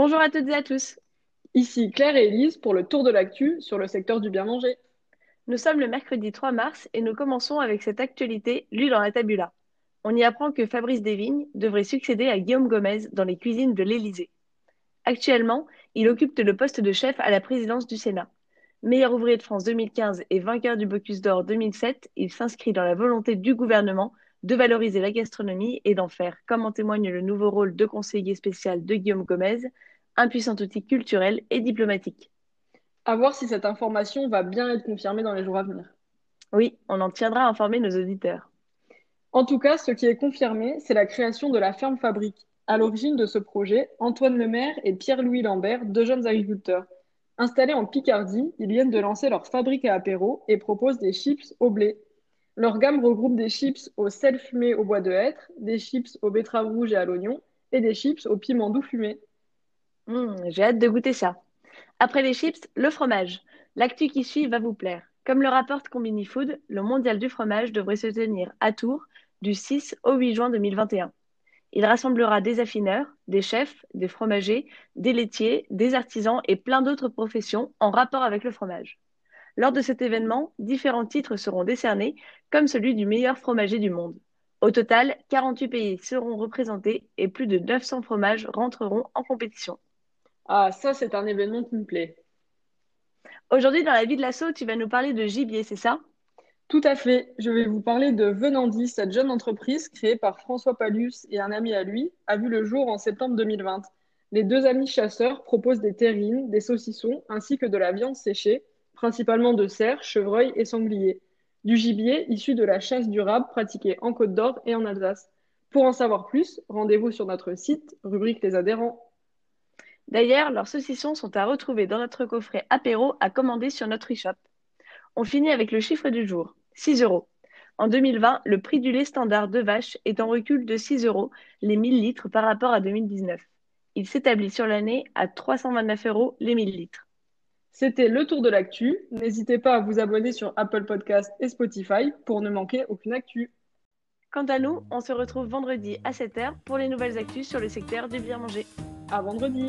Bonjour à toutes et à tous. Ici Claire et Elise pour le tour de l'actu sur le secteur du bien manger. Nous sommes le mercredi 3 mars et nous commençons avec cette actualité lue dans la tabula. On y apprend que Fabrice Desvignes devrait succéder à Guillaume Gomez dans les cuisines de l'Élysée. Actuellement, il occupe le poste de chef à la présidence du Sénat. Meilleur ouvrier de France 2015 et vainqueur du Bocuse d'Or 2007, il s'inscrit dans la volonté du gouvernement de valoriser la gastronomie et d'en faire, comme en témoigne le nouveau rôle de conseiller spécial de Guillaume Gomez, un puissant outil culturel et diplomatique. À voir si cette information va bien être confirmée dans les jours à venir. Oui, on en tiendra à informer nos auditeurs. En tout cas, ce qui est confirmé, c'est la création de la ferme fabrique. À l'origine de ce projet, Antoine Lemaire et Pierre-Louis Lambert, deux jeunes agriculteurs. Installés en Picardie, ils viennent de lancer leur fabrique à apéro et proposent des chips au blé, leur gamme regroupe des chips au sel fumé au bois de hêtre, des chips aux betteraves rouges et à l'oignon et des chips au piment doux fumé. Mmh, j'ai hâte de goûter ça. Après les chips, le fromage. L'actu qui suit va vous plaire. Comme le rapporte Combini Food, le mondial du fromage devrait se tenir à Tours du 6 au 8 juin 2021. Il rassemblera des affineurs, des chefs, des fromagers, des laitiers, des artisans et plein d'autres professions en rapport avec le fromage. Lors de cet événement, différents titres seront décernés, comme celui du meilleur fromager du monde. Au total, 48 pays seront représentés et plus de 900 fromages rentreront en compétition. Ah, ça, c'est un événement qui me plaît. Aujourd'hui, dans la vie de l'assaut, tu vas nous parler de gibier, c'est ça? Tout à fait. Je vais vous parler de Venandi, cette jeune entreprise créée par François Palus et un ami à lui, a vu le jour en septembre 2020. Les deux amis chasseurs proposent des terrines, des saucissons ainsi que de la viande séchée principalement de cerfs, chevreuils et sangliers, du gibier issu de la chasse durable pratiquée en Côte d'Or et en Alsace. Pour en savoir plus, rendez-vous sur notre site, rubrique Les adhérents. D'ailleurs, leurs saucissons sont à retrouver dans notre coffret apéro à commander sur notre e-shop. On finit avec le chiffre du jour, 6 euros. En 2020, le prix du lait standard de vache est en recul de 6 euros les 1000 litres par rapport à 2019. Il s'établit sur l'année à 329 euros les 1000 litres. C'était le tour de l'actu. N'hésitez pas à vous abonner sur Apple Podcast et Spotify pour ne manquer aucune actu. Quant à nous, on se retrouve vendredi à 7h pour les nouvelles actus sur le secteur du bien manger. À vendredi!